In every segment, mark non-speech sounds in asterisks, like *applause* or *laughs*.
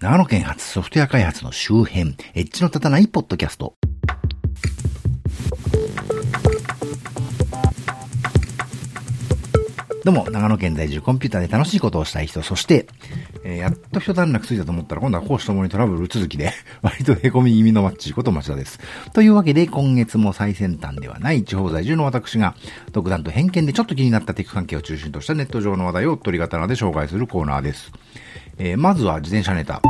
長野県発ソフトウェア開発の周辺、エッジの立たないポッドキャスト。どうも、長野県在住コンピューターで楽しいことをしたい人、そして、えー、やっと一段落ついたと思ったら今度は講師ともにトラブル続きで *laughs* 割と凹み気味のマッチこと町田です。というわけで、今月も最先端ではない地方在住の私が、独断と偏見でちょっと気になったテック関係を中心としたネット上の話題を取り刀で紹介するコーナーです。えー、まずは自転車ネタ。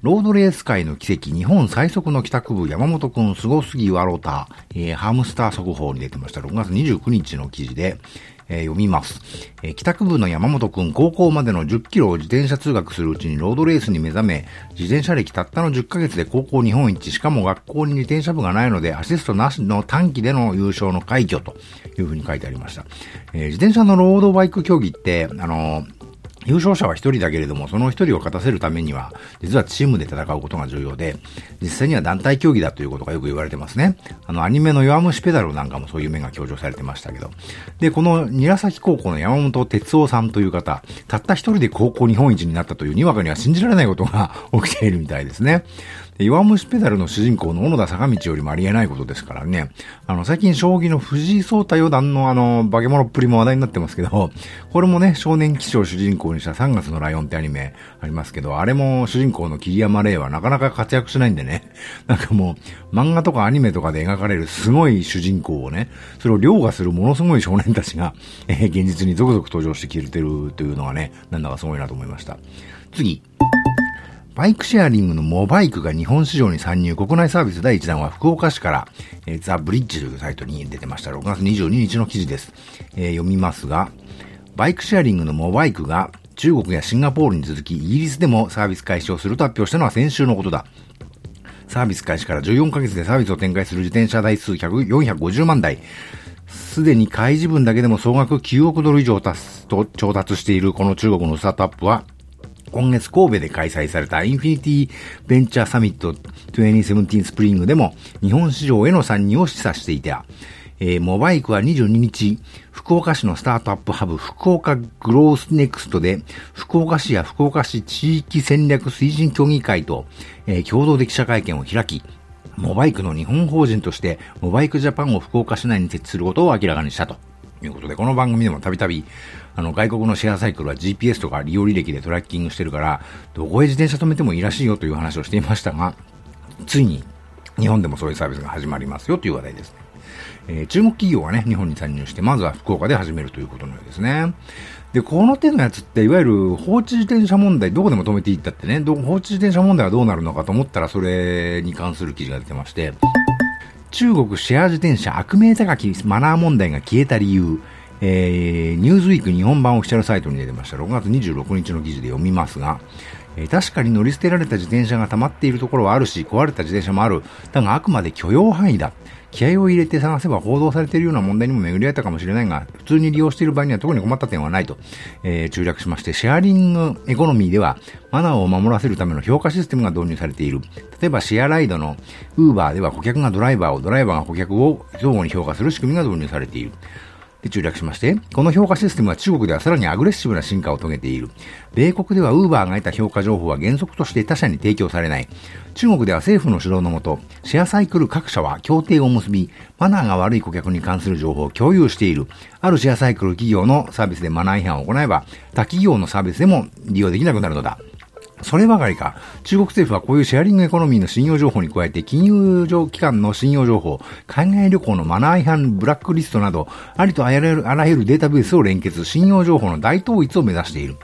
ロードレース界の奇跡、日本最速の帰宅部、山本くん、すごすぎわろた、えー、ハムスター速報に出てました。6月29日の記事で、えー、読みます。えー、帰宅部の山本くん、高校までの10キロを自転車通学するうちにロードレースに目覚め、自転車歴たったの10ヶ月で高校日本一、しかも学校に自転車部がないので、アシストなしの短期での優勝の快挙というふうに書いてありました。えー、自転車のロードバイク競技って、あのー優勝者は一人だけれども、その一人を勝たせるためには、実はチームで戦うことが重要で、実際には団体競技だということがよく言われてますね。あの、アニメの弱虫ペダルなんかもそういう面が強調されてましたけど。で、この韮崎高校の山本哲夫さんという方、たった一人で高校日本一になったというにわかには信じられないことが *laughs* 起きているみたいですね。弱虫ペダルの主人公の小野田坂道よりもありえないことですからね。あの、最近将棋の藤井聡太四段のあの、化け物っぷりも話題になってますけど、これもね、少年騎士を主人公にした3月のライオンってアニメありますけど、あれも主人公の桐山玲はなかなか活躍しないんでね。*laughs* なんかもう、漫画とかアニメとかで描かれるすごい主人公をね、それを凌駕するものすごい少年たちが、えー、現実に続々登場してきてるというのがね、なんだかすごいなと思いました。次。バイクシェアリングのモバイクが日本市場に参入、国内サービス第1弾は福岡市から、えー、ザ・ブリッジというサイトに出てました。6月22日の記事です。えー、読みますが、バイクシェアリングのモバイクが中国やシンガポールに続き、イギリスでもサービス開始をすると発表したのは先週のことだ。サービス開始から14ヶ月でサービスを展開する自転車台数450万台。すでに開示分だけでも総額9億ドル以上達と調達しているこの中国のスタートアップは、今月神戸で開催されたインフィニティベンチャーサミット2017スプリングでも日本市場への参入を示唆していた。えー、モバイクは22日、福岡市のスタートアップハブ福岡グロースネクストで、福岡市や福岡市地域戦略推進協議会と、えー、共同で記者会見を開き、モバイクの日本法人として、モバイクジャパンを福岡市内に設置することを明らかにしたということで、この番組でもたびたび、あの、外国のシェアサイクルは GPS とか利用履歴でトラッキングしてるから、どこへ自転車止めてもいいらしいよという話をしていましたが、ついに日本でもそういうサービスが始まりますよという話題ですね。えー、中国企業がね、日本に参入して、まずは福岡で始めるということのようですね。で、この手のやつって、いわゆる放置自転車問題、どこでも止めていったってね、ど放置自転車問題はどうなるのかと思ったら、それに関する記事が出てまして、中国シェア自転車悪名高きマナー問題が消えた理由、えー、ニューズウィーク日本版オフィシャルサイトに出てました。6月26日の記事で読みますが、えー、確かに乗り捨てられた自転車が溜まっているところはあるし、壊れた自転車もある。だがあくまで許容範囲だ。気合を入れて探せば報道されているような問題にも巡り合えたかもしれないが、普通に利用している場合には特に困った点はないと、えー、中略しまして、シェアリングエコノミーでは、マナーを守らせるための評価システムが導入されている。例えば、シェアライドのウーバーでは顧客がドライバーを、ドライバーが顧客を相互に評価する仕組みが導入されている。で中略しまして、この評価システムは中国ではさらにアグレッシブな進化を遂げている。米国では Uber が得た評価情報は原則として他社に提供されない。中国では政府の指導のもと、シェアサイクル各社は協定を結び、マナーが悪い顧客に関する情報を共有している。あるシェアサイクル企業のサービスでマナー違反を行えば、他企業のサービスでも利用できなくなるのだ。そればかりか、中国政府はこういうシェアリングエコノミーの信用情報に加えて、金融上機関の信用情報、海外旅行のマナー違反ブラックリストなど、ありとあらゆるあらゆるデータベースを連結、信用情報の大統一を目指している。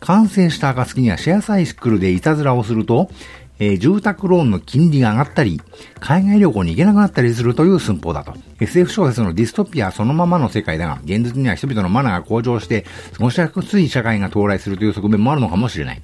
完成した暁にはシェアサイクルでいたずらをすると、えー、住宅ローンの金利が上がったり、海外旅行に行けなくなったりするという寸法だと。SF 小説のディストピアそのままの世界だが、現実には人々のマナーが向上して、過ごしやすい社会が到来するという側面もあるのかもしれない。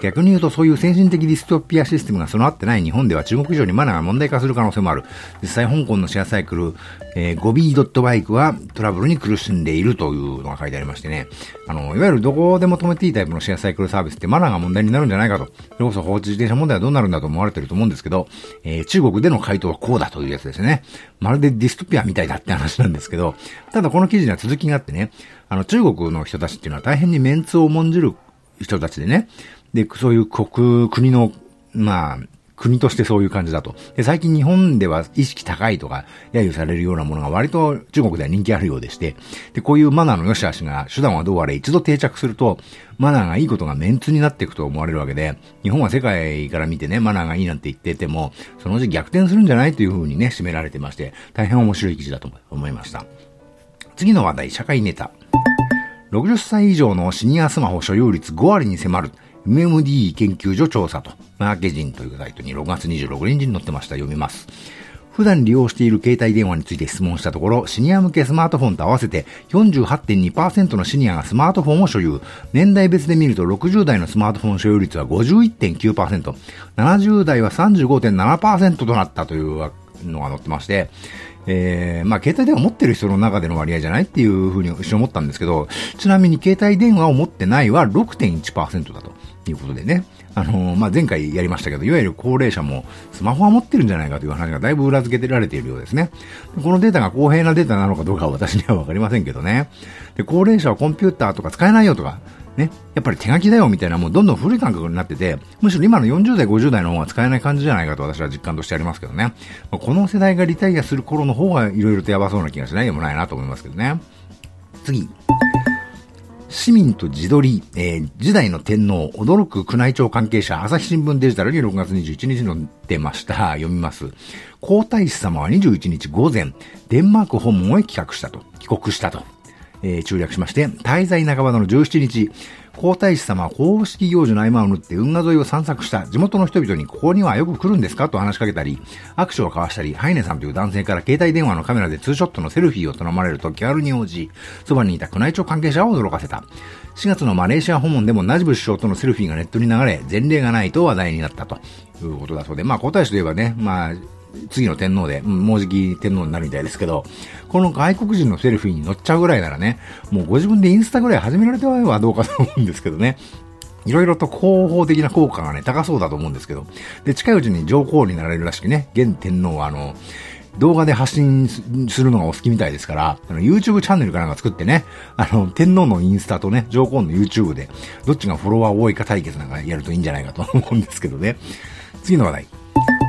逆に言うとそういう先進的ディストピアシステムが備わってない日本では中国以上にマナーが問題化する可能性もある。実際香港のシェアサイクル、えー、ゴビードットバイクはトラブルに苦しんでいるというのが書いてありましてね。あの、いわゆるどこでも止めていいタイプのシェアサイクルサービスってマナーが問題になるんじゃないかと。それこそ放置自転車問題はどうなるんだと思われてると思うんですけど、えー、中国での回答はこうだというやつですね。まるでディストピアみたいだって話なんですけど、ただこの記事には続きがあってね、あの中国の人たちっていうのは大変にメンツを重んじる人たちでね、で、そういう国、国の、まあ、国としてそういう感じだと。で、最近日本では意識高いとか、揶揄されるようなものが割と中国では人気あるようでして、で、こういうマナーの良し悪しが手段はどうあれ一度定着すると、マナーがいいことがメンツになっていくと思われるわけで、日本は世界から見てね、マナーがいいなんて言ってても、そのうち逆転するんじゃないというふうにね、締められてまして、大変面白い記事だと思いました。次の話題、社会ネタ。60歳以上のシニアスマホ所有率5割に迫る。MMD 研究所調査と、マーケジンというサイトに6月26日に載ってました。読みます。普段利用している携帯電話について質問したところ、シニア向けスマートフォンと合わせて48.2%のシニアがスマートフォンを所有。年代別で見ると60代のスマートフォン所有率は51.9%、70代は35.7%となったというのが載ってまして、えー、まあ、携帯電話持ってる人の中での割合じゃないっていうふうに一瞬思ったんですけど、ちなみに携帯電話を持ってないは6.1%だということでね。あのー、まあ、前回やりましたけど、いわゆる高齢者もスマホは持ってるんじゃないかという話がだいぶ裏付けてられているようですね。このデータが公平なデータなのかどうかは私にはわかりませんけどね。で、高齢者はコンピューターとか使えないよとか、ね、やっぱり手書きだよみたいなもうどんどん古い感覚になってて、むしろ今の40代、50代の方が使えない感じじゃないかと私は実感としてありますけどね。この世代がリタイアする頃の方が色々とやばそうな気がしないでもないなと思いますけどね。次。市民と自撮り、えー、時代の天皇、驚く宮内庁関係者、朝日新聞デジタルに6月21日の出ました。読みます。皇太子様は21日午前、デンマーク訪問へ帰国したと。帰国したと。えー、中略しまして、滞在半ばの17日、皇太子様は公式行事の合間を縫って運河沿いを散策した。地元の人々にここにはよく来るんですか？と話しかけたり、握手を交わしたり、ハイネさんという男性から携帯電話のカメラでツーショットのセルフィーを頼まれると気軽に応じ、そばにいた宮内庁関係者を驚かせた。4月のマレーシア訪問でもナジブ首相とのセルフィーがネットに流れ、前例がないと話題になったということだそうで、まあ皇太子といえばね、まあ、次の天皇で、もうじき天皇になるみたいですけど、この外国人のセルフィーに乗っちゃうぐらいならね、もうご自分でインスタぐらい始められてはどうかと思うんですけどね。いろいろと広報的な効果がね、高そうだと思うんですけど。で、近いうちに上皇になられるらしくね、現天皇はあの、動画で発信するのがお好きみたいですから、あの YouTube チャンネルかなんか作ってね、あの、天皇のインスタとね、上皇の YouTube で、どっちがフォロワー多いか対決なんかやるといいんじゃないかと思うんですけどね。次の話題。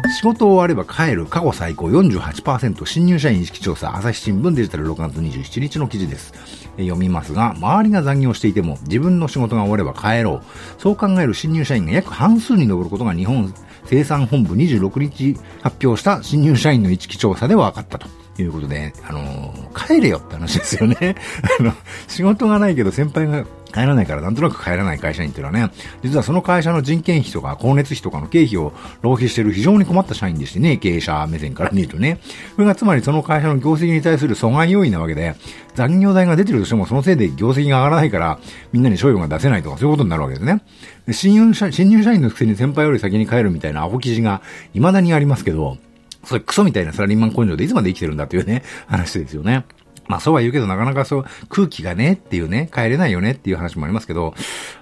仕事終われば帰る過去最高48%新入社員意識調査朝日新聞デジタル6月27日の記事です。読みますが、周りが残業していても自分の仕事が終われば帰ろう。そう考える新入社員が約半数に上ることが日本生産本部26日発表した新入社員の意識調査で分かったと。いうことで、あのー、帰れよって話ですよね。*laughs* あの、仕事がないけど先輩が帰らないからなんとなく帰らない会社員っていうのはね、実はその会社の人件費とか光熱費とかの経費を浪費してる非常に困った社員でしてね、経営者目線から見るとね。それがつまりその会社の業績に対する阻害要因なわけで、残業代が出てるとしてもそのせいで業績が上がらないから、みんなに賞与が出せないとかそういうことになるわけですね。で新入社新入社員のくせに先輩より先に帰るみたいなアホ記事が未だにありますけど、それクソみたいなサラリーマン根性でいつまで生きてるんだというね、話ですよね。まあそうは言うけどなかなかそう空気がねっていうね、帰れないよねっていう話もありますけど、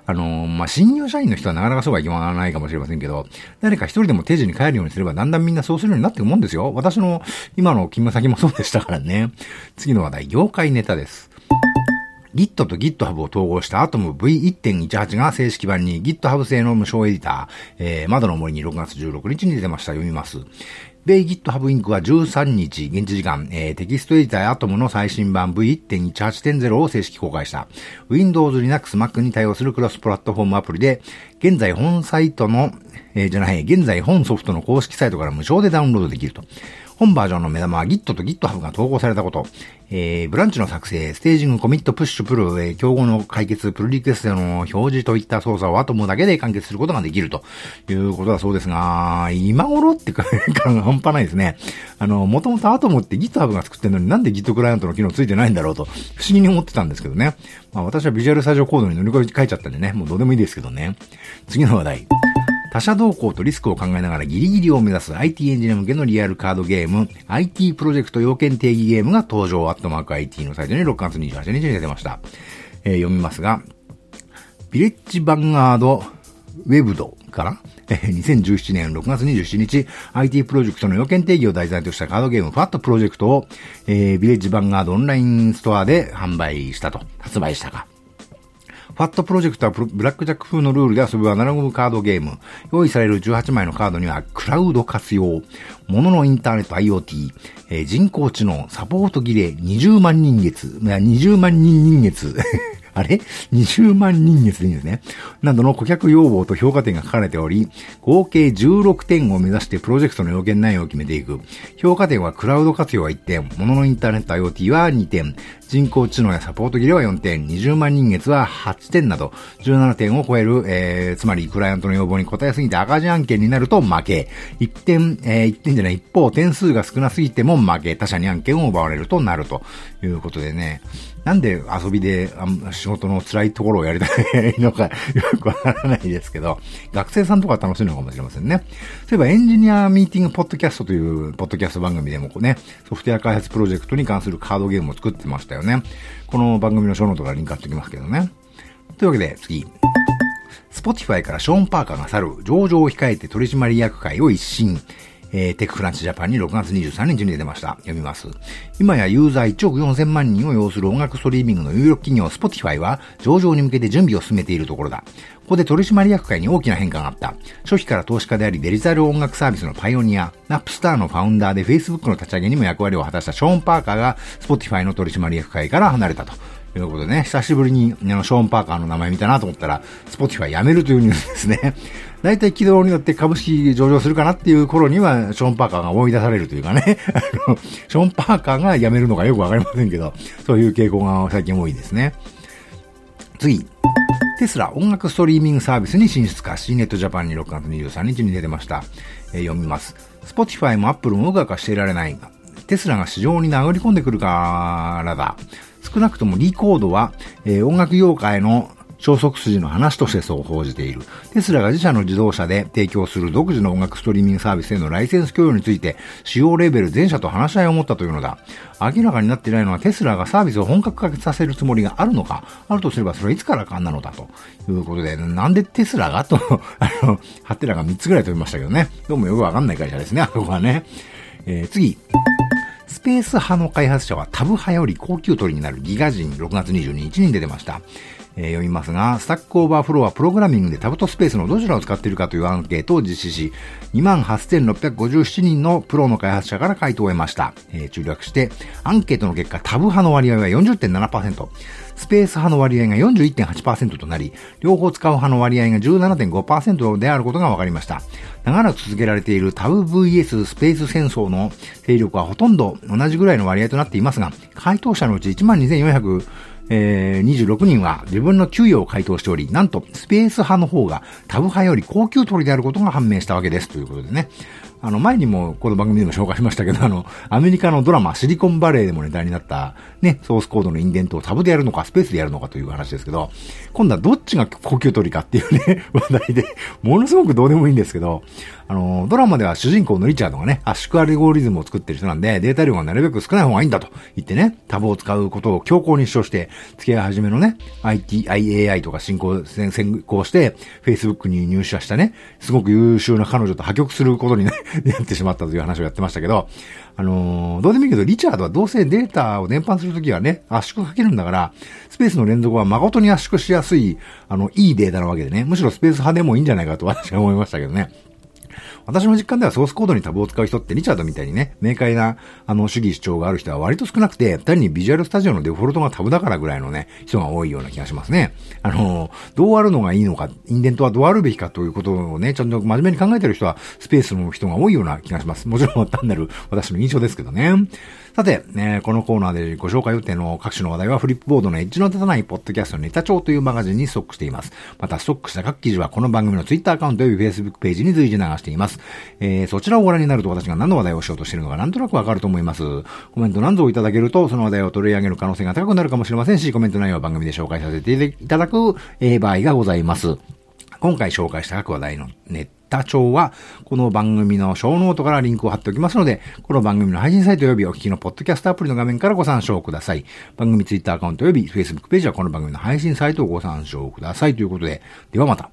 あのー、まあ新入社員の人はなかなかそうはいわないかもしれませんけど、誰か一人でも定時に帰るようにすればだんだんみんなそうするようになっていくもんですよ。私の今の勤務先もそうでしたからね。次の話題、業界ネタです。Git と GitHub を統合した Atom V1.18 が正式版に GitHub 製の無償エディター、えー、窓の森に6月16日に出ました。読みます。米 GitHub Inc. は13日、現地時間、えー、テキストエディター Atom の最新版 V1.18.0 を正式公開した。Windows、Linux、Mac に対応するクロスプラットフォームアプリで、現在本サイトの、えー、じゃない、現在本ソフトの公式サイトから無償でダウンロードできると。本バージョンの目玉は Git と GitHub が統合されたこと、えー、ブランチの作成、ステージング、コミット、プッシュ、プル、えー、競合の解決、プルリクエストの表示といった操作をアトムだけで完結することができるということだそうですが、今頃って感が半端ないですね。あの、もともとアトムって GitHub が作ってるのになんで Git クライアントの機能ついてないんだろうと、不思議に思ってたんですけどね。まあ私はビジュアルスタジオコードに乗り換え書いちゃったんでね、もうどうでもいいですけどね。次の話題。他社動向とリスクを考えながらギリギリを目指す IT エンジニア向けのリアルカードゲーム、IT プロジェクト要件定義ゲームが登場、ットマーク IT のサイトに6月28日に出てました。えー、読みますが、ビレッジヴァンガードウェブドから2017年6月27日、IT プロジェクトの要件定義を題材としたカードゲームファットプロジェクトを、えー、ビレッジヴァンガードオンラインストアで販売したと、発売したか。ファットプロジェクトはブラックジャック風のルールで遊ぶアナログカードゲーム。用意される18枚のカードには、クラウド活用、物のインターネット IoT、えー、人工知能、サポート儀礼、20万人月、20万人人月、あれ ?20 万人月でいいんですね。などの顧客要望と評価点が書かれており、合計16点を目指してプロジェクトの要件内容を決めていく。評価点はクラウド活用は1点、物のインターネット IoT は2点、人工知能やサポート切れは4点、20万人月は8点など、17点を超える、えー、つまりクライアントの要望に応えすぎて赤字案件になると負け。1点、えー、1点じゃない、一方、点数が少なすぎても負け。他社に案件を奪われるとなるということでね。なんで遊びで仕事の辛いところをやりたいのか *laughs* よくわからないですけど、学生さんとか楽しいのかもしれませんね。そういえばエンジニアミーティングポッドキャストというポッドキャスト番組でもこうね、ソフトウェア開発プロジェクトに関するカードゲームを作ってましたよね。この番組のショーノートからリンク貼っておきますけどね。というわけで次。スポティファイからショーン・パーカーが去る上場を控えて取締役会を一新。えー、テッククランチジャパンに6月23日に出ました。読みます。今やユーザー1億4000万人を擁する音楽ストリーミングの有力企業 Spotify は上場に向けて準備を進めているところだ。ここで取締役会に大きな変化があった。初期から投資家でありデジタル音楽サービスのパイオニア、ナップスターのファウンダーで Facebook の立ち上げにも役割を果たしたショーン・パーカーが Spotify の取締役会から離れたと。ということでね、久しぶりにあのショーン・パーカーの名前見たなと思ったら、スポティファイ辞めるというニュースですね。大体軌道によって株式上場するかなっていう頃には、ショーン・パーカーが思い出されるというかね、あの、ショーン・パーカーが辞めるのかよくわかりませんけど、そういう傾向が最近多いですね。次。テスラ音楽ストリーミングサービスに進出か、C ネットジャパンに6月23日に出てました。えー、読みます。Spotify も Apple もうがかしていられないが。テスラが市場に殴り込んでくるからだ。少なくともリコードは、えー、音楽業界の消息筋の話としてそう報じている。テスラが自社の自動車で提供する独自の音楽ストリーミングサービスへのライセンス供与について、使用レベル全社と話し合いを持ったというのだ。明らかになっていないのはテスラがサービスを本格化させるつもりがあるのか、あるとすればそれはいつからかんなのだということで、なんでテスラがと、あの、ハテナが3つぐらい飛びましたけどね。どうもよくわかんない会社ですね、あそこはね。えー、次。スペース派の開発者はタブ派より高給取りになるギガジン6月22日に出てました。え、読みますが、スタックオーバーフローはプログラミングでタブとスペースのどちらを使っているかというアンケートを実施し、28,657人のプロの開発者から回答を得ました。えー、中略して、アンケートの結果、タブ派の割合は40.7%、スペース派の割合が41.8%となり、両方使う派の割合が17.5%であることが分かりました。長らく続けられているタブ VS スペース戦争の勢力はほとんど同じぐらいの割合となっていますが、回答者のうち12,400えー、26人は自分の給与を回答しており、なんとスペース派の方がタブ派より高級取りであることが判明したわけです。ということでね。あの、前にもこの番組でも紹介しましたけど、あの、アメリカのドラマ、シリコンバレーでもネタになった、ね、ソースコードのインデントをタブでやるのか、スペースでやるのかという話ですけど、今度はどっちが高級取りかっていうね、*laughs* 話題で、ものすごくどうでもいいんですけど、あの、ドラマでは主人公のリチャードがね、圧縮アルゴリズムを作ってる人なんで、データ量がなるべく少ない方がいいんだと言ってね、タブを使うことを強行に主張して、付き合い始めのね、IT、IAI とか進行、先行して、Facebook に入社したね、すごく優秀な彼女と破局することにね、*laughs* やってしまったという話をやってましたけど、あのー、どうでもいいけど、リチャードはどうせデータを伝播するときはね、圧縮かけるんだから、スペースの連続は誠に圧縮しやすい、あの、いいデータなわけでね、むしろスペース派でもいいんじゃないかと私は思いましたけどね。私の実感ではソースコードにタブを使う人ってリチャードみたいにね、明快な、あの、主義主張がある人は割と少なくて、単にビジュアルスタジオのデフォルトがタブだからぐらいのね、人が多いような気がしますね。あの、どうあるのがいいのか、インデントはどうあるべきかということをね、ちゃんと真面目に考えてる人は、スペースの人が多いような気がします。もちろん単なる私の印象ですけどね。さて、ね、このコーナーでご紹介予定の各種の話題はフリップボードのエッジの立たないポッドキャストネタ帳というマガジンにストックしています。またストックした各記事はこの番組のツイッターアカウント及び Facebook ページに随時流しています。えー、そちらをご覧になると私が何の話題をしようとしているのかなんとなくわかると思います。コメント何ぞいただけるとその話題を取り上げる可能性が高くなるかもしれませんし、コメント内容は番組で紹介させていただく、えー、場合がございます。今回紹介した各話題のネッタ帳は、この番組のショーノートからリンクを貼っておきますので、この番組の配信サイト及びお聞きのポッドキャストアプリの画面からご参照ください。番組ツイッターアカウント及び Facebook ページはこの番組の配信サイトをご参照くださいということで、ではまた。